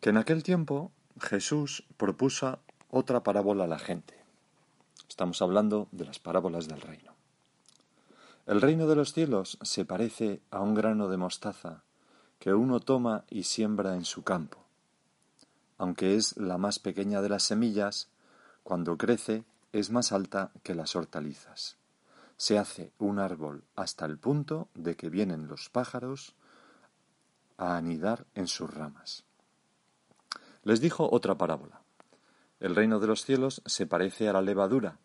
que en aquel tiempo Jesús propuso otra parábola a la gente. Estamos hablando de las parábolas del reino. El reino de los cielos se parece a un grano de mostaza que uno toma y siembra en su campo. Aunque es la más pequeña de las semillas, cuando crece es más alta que las hortalizas. Se hace un árbol hasta el punto de que vienen los pájaros a anidar en sus ramas. Les dijo otra parábola. El reino de los cielos se parece a la levadura.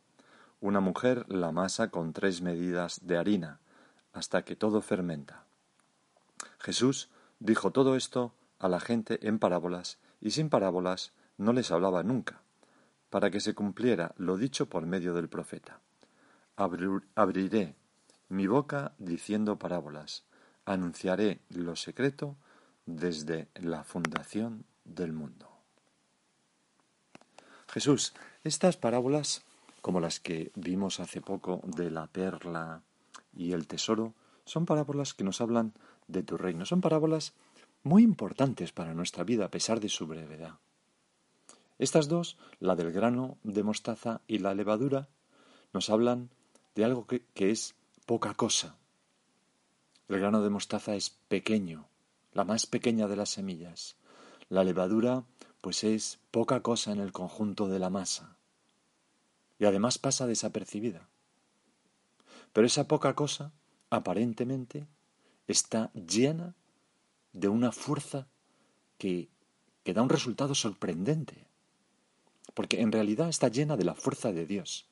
Una mujer la masa con tres medidas de harina, hasta que todo fermenta. Jesús dijo todo esto a la gente en parábolas, y sin parábolas no les hablaba nunca, para que se cumpliera lo dicho por medio del profeta. Abriré mi boca diciendo parábolas, anunciaré lo secreto desde la fundación del mundo. Jesús, estas parábolas, como las que vimos hace poco de la perla y el tesoro, son parábolas que nos hablan de tu reino. Son parábolas muy importantes para nuestra vida a pesar de su brevedad. Estas dos, la del grano de mostaza y la levadura, nos hablan de algo que, que, es poca cosa. El grano de mostaza es pequeño, la más pequeña de las semillas. La levadura, pues es poca cosa en el conjunto de la masa. Y además pasa desapercibida. Pero esa poca cosa, aparentemente, está llena de una fuerza que, que da un resultado sorprendente. Porque en realidad está llena de la fuerza de Dios.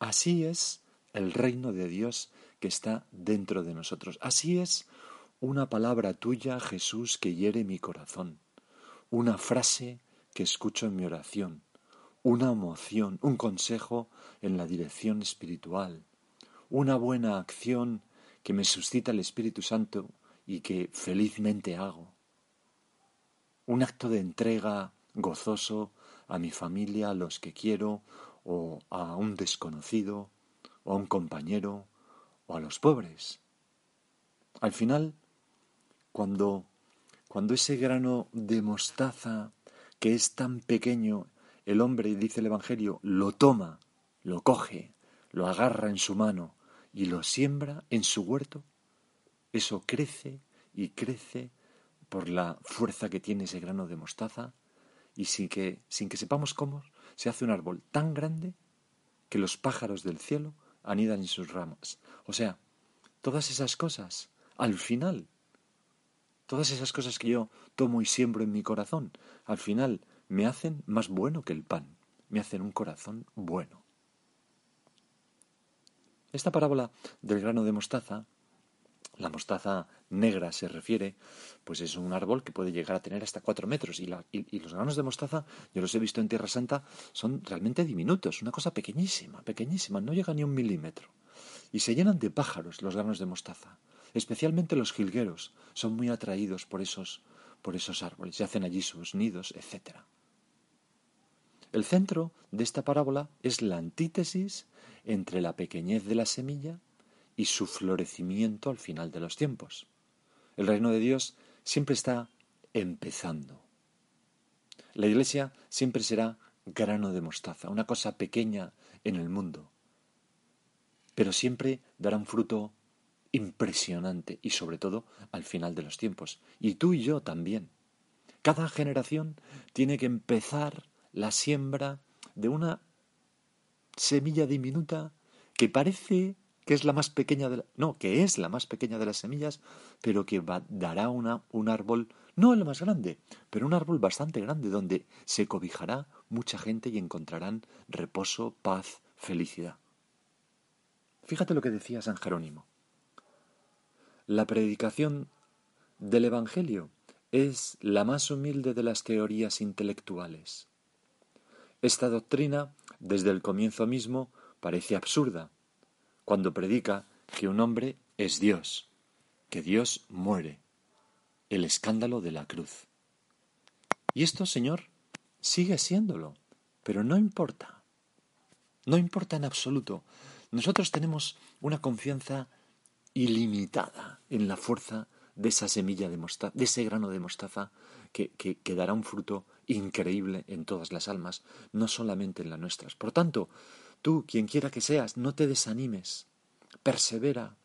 Así es el reino de Dios que está dentro de nosotros. Así es una palabra tuya, Jesús, que hiere mi corazón, una frase que escucho en mi oración, una emoción, un consejo en la dirección espiritual, una buena acción que me suscita el Espíritu Santo y que felizmente hago, un acto de entrega gozoso a mi familia, a los que quiero, o a un desconocido, o a un compañero, o a los pobres. Al final, cuando, cuando ese grano de mostaza que es tan pequeño, el hombre, dice el Evangelio, lo toma, lo coge, lo agarra en su mano y lo siembra en su huerto, eso crece y crece por la fuerza que tiene ese grano de mostaza y sin que, sin que sepamos cómo, se hace un árbol tan grande que los pájaros del cielo anidan en sus ramas. O sea, todas esas cosas, al final, todas esas cosas que yo tomo y siembro en mi corazón, al final me hacen más bueno que el pan, me hacen un corazón bueno. Esta parábola del grano de mostaza, la mostaza negra se refiere, pues es un árbol que puede llegar a tener hasta cuatro metros y, y, los granos de mostaza, yo los he visto en Tierra Santa, son realmente diminutos, una cosa pequeñísima, pequeñísima, no llega ni un milímetro. Y se llenan de pájaros los granos de mostaza, especialmente los jilgueros, son muy atraídos por esos, por esos árboles y hacen allí sus nidos, etc. El centro de esta parábola es la antítesis entre la pequeñez de la semilla y su florecimiento al final de los tiempos. El reino de Dios siempre está empezando. La iglesia siempre será grano de mostaza, una cosa pequeña en el mundo, pero siempre dará un fruto impresionante y sobre todo al final de los tiempos. Y tú y yo también. Cada generación tiene que empezar la siembra de una semilla diminuta que parece que es la más pequeña de la, no, que es la más pequeña de las semillas, pero que dará una, un árbol, no el más grande, pero un árbol bastante grande donde se cobijará mucha gente y encontrarán reposo, paz, felicidad. Fíjate lo que decía San Jerónimo. La predicación del Evangelio es la más humilde de las teorías intelectuales. Esta doctrina, desde el comienzo mismo, parece absurda, cuando predica que un hombre es Dios, que Dios muere, el escándalo de la cruz. Y esto, Señor, sigue siéndolo, pero no importa. No importa en absoluto. Nosotros tenemos una confianza ilimitada en la fuerza de esa semilla de mostaza, de ese grano de mostaza que, que, dará un fruto increíble en todas las almas, no solamente en las nuestras. Por tanto, tú, quien quiera que seas, no te desanimes, persevera,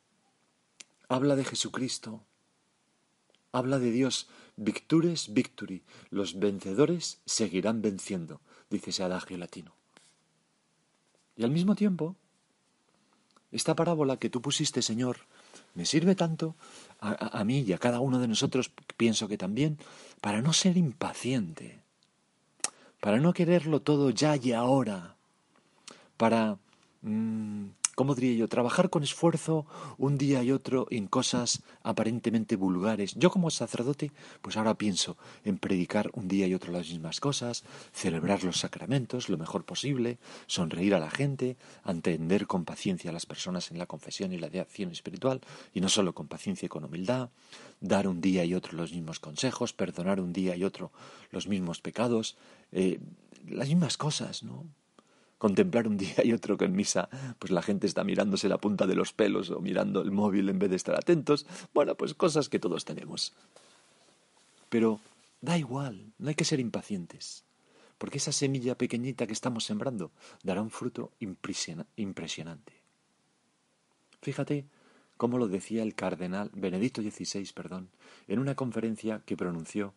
habla de Jesucristo, habla de Dios, victures victory, los vencedores seguirán venciendo, dice ese adagio latino. Y al mismo tiempo, esta parábola que tú pusiste, Señor, me sirve tanto a, mí y a cada uno de nosotros, pienso que también, para no ser impaciente, para no quererlo todo ya y ahora, para mm, ¿cómo diría yo? Trabajar con esfuerzo un día y otro en cosas aparentemente vulgares. Yo como sacerdote, pues ahora pienso en predicar un día y otro las mismas cosas, celebrar los sacramentos lo mejor posible, sonreír a la gente, atender con paciencia a las personas en la confesión y la acción espiritual, y no solo con paciencia y con humildad, dar un día y otro los mismos consejos, perdonar un día y otro los mismos pecados, eh, las mismas cosas, ¿no? Contemplar un día y otro que en misa pues la gente está mirándose la punta de los pelos o mirando el móvil en vez de estar atentos. Bueno, pues cosas que todos tenemos. Pero da igual, no hay que ser impacientes, porque esa semilla pequeñita que estamos sembrando dará un fruto impresionante. Fíjate cómo lo decía el cardenal Benedicto XVI, perdón, en una conferencia que pronunció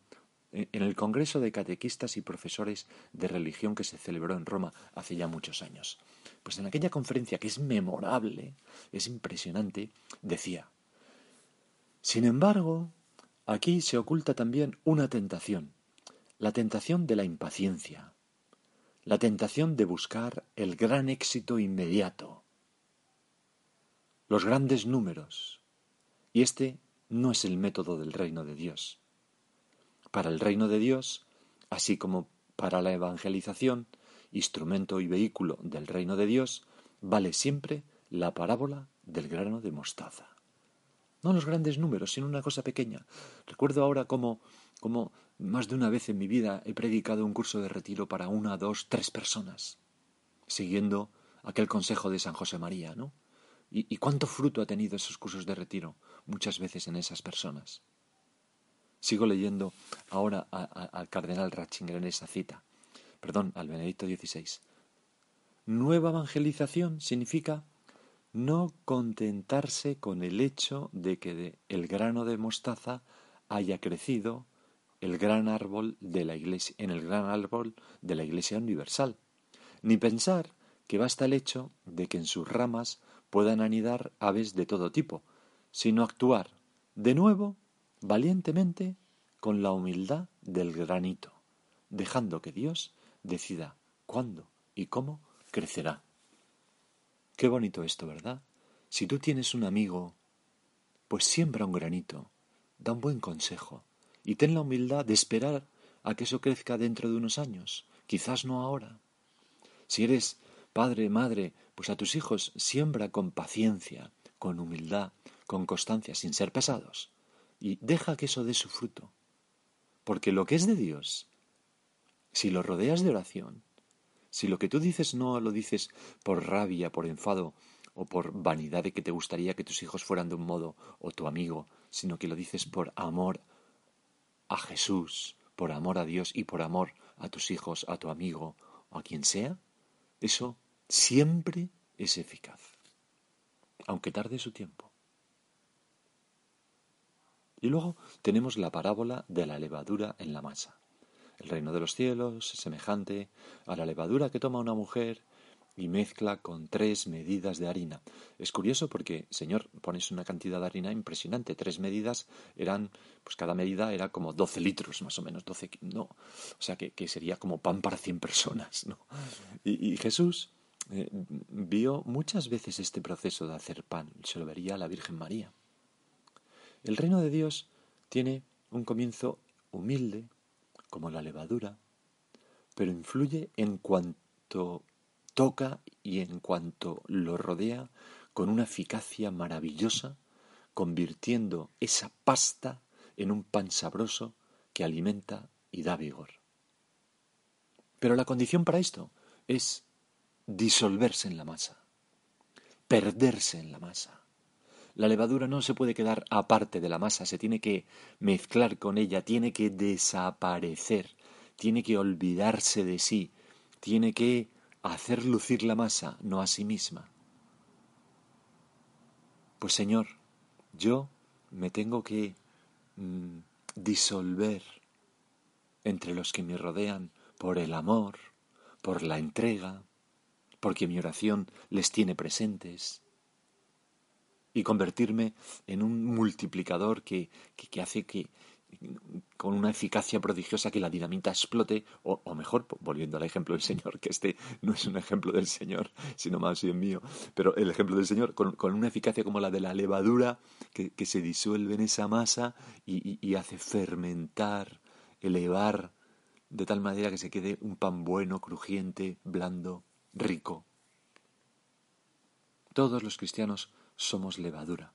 en el Congreso de Catequistas y Profesores de Religión que se celebró en Roma hace ya muchos años. Pues en aquella conferencia, que es memorable, es impresionante, decía, sin embargo, aquí se oculta también una tentación, la tentación de la impaciencia, la tentación de buscar el gran éxito inmediato, los grandes números, y este no es el método del reino de Dios. Para el reino de Dios, así como para la evangelización, instrumento y vehículo del reino de Dios, vale siempre la parábola del grano de mostaza. No los grandes números, sino una cosa pequeña. Recuerdo ahora cómo, cómo más de una vez en mi vida he predicado un curso de retiro para una, dos, tres personas, siguiendo aquel consejo de San José María, ¿no? ¿Y, y cuánto fruto ha tenido esos cursos de retiro muchas veces en esas personas? Sigo leyendo ahora al cardenal Ratzinger en esa cita, perdón, al Benedicto XVI. Nueva evangelización significa no contentarse con el hecho de que el grano de mostaza haya crecido el gran árbol de la iglesia, en el gran árbol de la Iglesia Universal, ni pensar que basta el hecho de que en sus ramas puedan anidar aves de todo tipo, sino actuar de nuevo valientemente con la humildad del granito, dejando que Dios decida cuándo y cómo crecerá. Qué bonito esto, ¿verdad? Si tú tienes un amigo, pues siembra un granito, da un buen consejo y ten la humildad de esperar a que eso crezca dentro de unos años, quizás no ahora. Si eres padre, madre, pues a tus hijos siembra con paciencia, con humildad, con constancia, sin ser pesados y deja que eso dé su fruto. Porque lo que es de Dios, si lo rodeas de oración, si lo que tú dices no lo dices por rabia, por enfado o por vanidad de que te gustaría que tus hijos fueran de un modo o tu amigo, sino que lo dices por amor a Jesús, por amor a Dios y por amor a tus hijos, a tu amigo o a quien sea, eso siempre es eficaz, aunque tarde su tiempo. Y luego tenemos la parábola de la levadura en la masa. El reino de los cielos es semejante a la levadura que toma una mujer y mezcla con tres medidas de harina. Es curioso porque, Señor, pones una cantidad de harina impresionante. Tres medidas eran, pues cada medida era como 12 litros más o menos. 12, no, o sea que, sería como pan para 100 personas. ¿no? Y, Jesús eh, vio muchas veces este proceso de hacer pan. Se lo vería a la Virgen María. El reino de Dios tiene un comienzo humilde, como la levadura, pero influye en cuanto toca y en cuanto lo rodea con una eficacia maravillosa, convirtiendo esa pasta en un pan sabroso que alimenta y da vigor. Pero la condición para esto es disolverse en la masa, perderse en la masa. La levadura no se puede quedar aparte de la masa, se tiene que mezclar con ella, tiene que desaparecer, tiene que olvidarse de sí, tiene que hacer lucir la masa, no a sí misma. Pues Señor, yo me tengo que mm, disolver entre los que me rodean por el amor, por la entrega, porque mi oración les tiene presentes, y convertirme en un multiplicador que, que hace que, con una eficacia prodigiosa que la dinamita explote, o, mejor, volviendo al ejemplo del Señor, que este no es un ejemplo del Señor, sino más bien mío, pero el ejemplo del Señor, con, una eficacia como la de la levadura, que, se disuelve en esa masa y, hace fermentar, elevar, de tal manera que se quede un pan bueno, crujiente, blando, rico. Todos los cristianos somos levadura.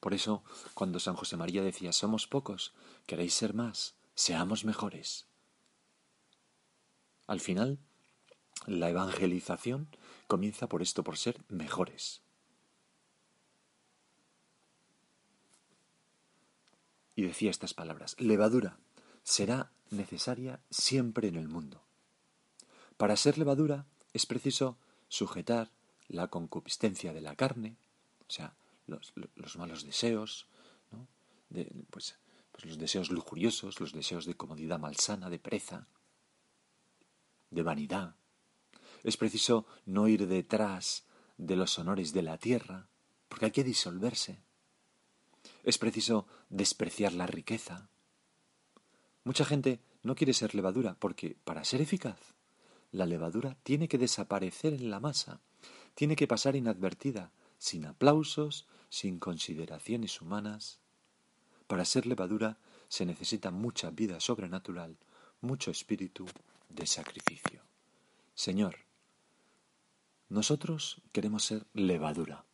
Por eso, cuando San José María decía, somos pocos, queréis ser más, seamos mejores. Al final, la evangelización comienza por esto, por ser mejores. Y decía estas palabras, levadura será necesaria siempre en el mundo. Para ser levadura es preciso sujetar la concupiscencia de la carne, sea, los, malos deseos, pues, pues los deseos lujuriosos, los deseos de comodidad malsana, de pereza, de vanidad. Es preciso no ir detrás de los honores de la tierra, porque hay que disolverse. Es preciso despreciar la riqueza. Mucha gente no quiere ser levadura porque, para ser eficaz, la levadura tiene que desaparecer en la masa, tiene que pasar inadvertida, sin aplausos, sin consideraciones humanas. Para ser levadura se necesita mucha vida sobrenatural, mucho espíritu de sacrificio. Señor, nosotros queremos ser levadura.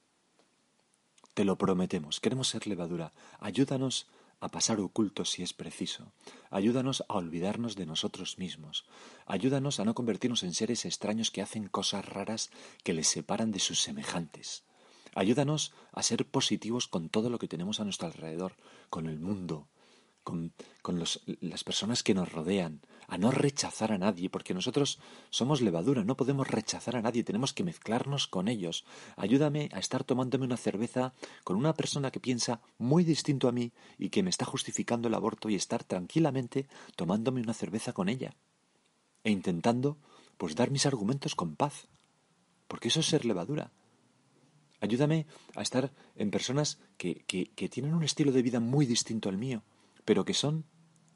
Te lo prometemos, queremos ser levadura. Ayúdanos a pasar ocultos si es preciso. Ayúdanos a olvidarnos de nosotros mismos. Ayúdanos a no convertirnos en seres extraños que hacen cosas raras que les separan de sus semejantes. Ayúdanos a ser positivos con todo lo que tenemos a nuestro alrededor, con el mundo, con, las personas que nos rodean, a no rechazar a nadie, porque nosotros somos levadura, no podemos rechazar a nadie, tenemos que mezclarnos con ellos. Ayúdame a estar tomándome una cerveza con una persona que piensa muy distinto a mí y que me está justificando el aborto y estar tranquilamente tomándome una cerveza con ella e intentando pues dar mis argumentos con paz, porque eso es ser levadura. Ayúdame a estar en personas que, que, tienen un estilo de vida muy distinto al mío, pero que son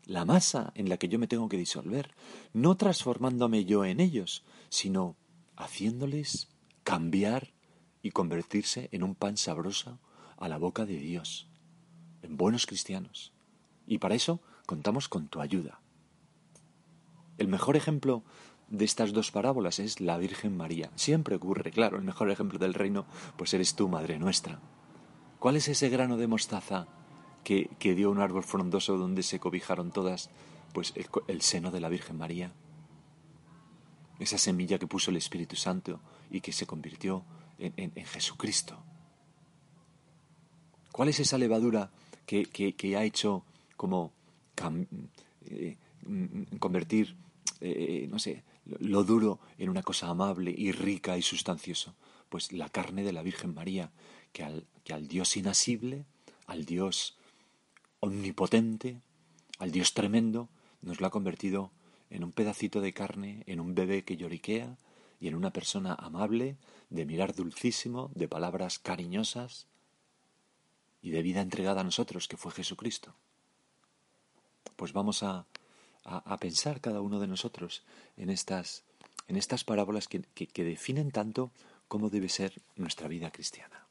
la masa en la que yo me tengo que disolver, no transformándome yo en ellos, sino haciéndoles cambiar y convertirse en un pan sabroso a la boca de Dios, en buenos cristianos. Y para eso contamos con tu ayuda. El mejor ejemplo de estas dos parábolas es la Virgen María. Siempre ocurre, claro, el mejor ejemplo del reino, pues eres tú, Madre nuestra. ¿Cuál es ese grano de mostaza que, que dio un árbol frondoso donde se cobijaron todas? Pues el, seno de la Virgen María. Esa semilla que puso el Espíritu Santo y que se convirtió en, Jesucristo. ¿Cuál es esa levadura que, que, ha hecho como eh, mm, convertir, eh, no sé, lo duro en una cosa amable y rica y sustancioso? Pues la carne de la Virgen María, que al, que al Dios inasible, al Dios omnipotente, al Dios tremendo, nos lo ha convertido en un pedacito de carne, en un bebé que lloriquea y en una persona amable, de mirar dulcísimo, de palabras cariñosas y de vida entregada a nosotros, que fue Jesucristo. Pues vamos a, a, pensar cada uno de nosotros en estas, en estas parábolas que, que definen tanto cómo debe ser nuestra vida cristiana.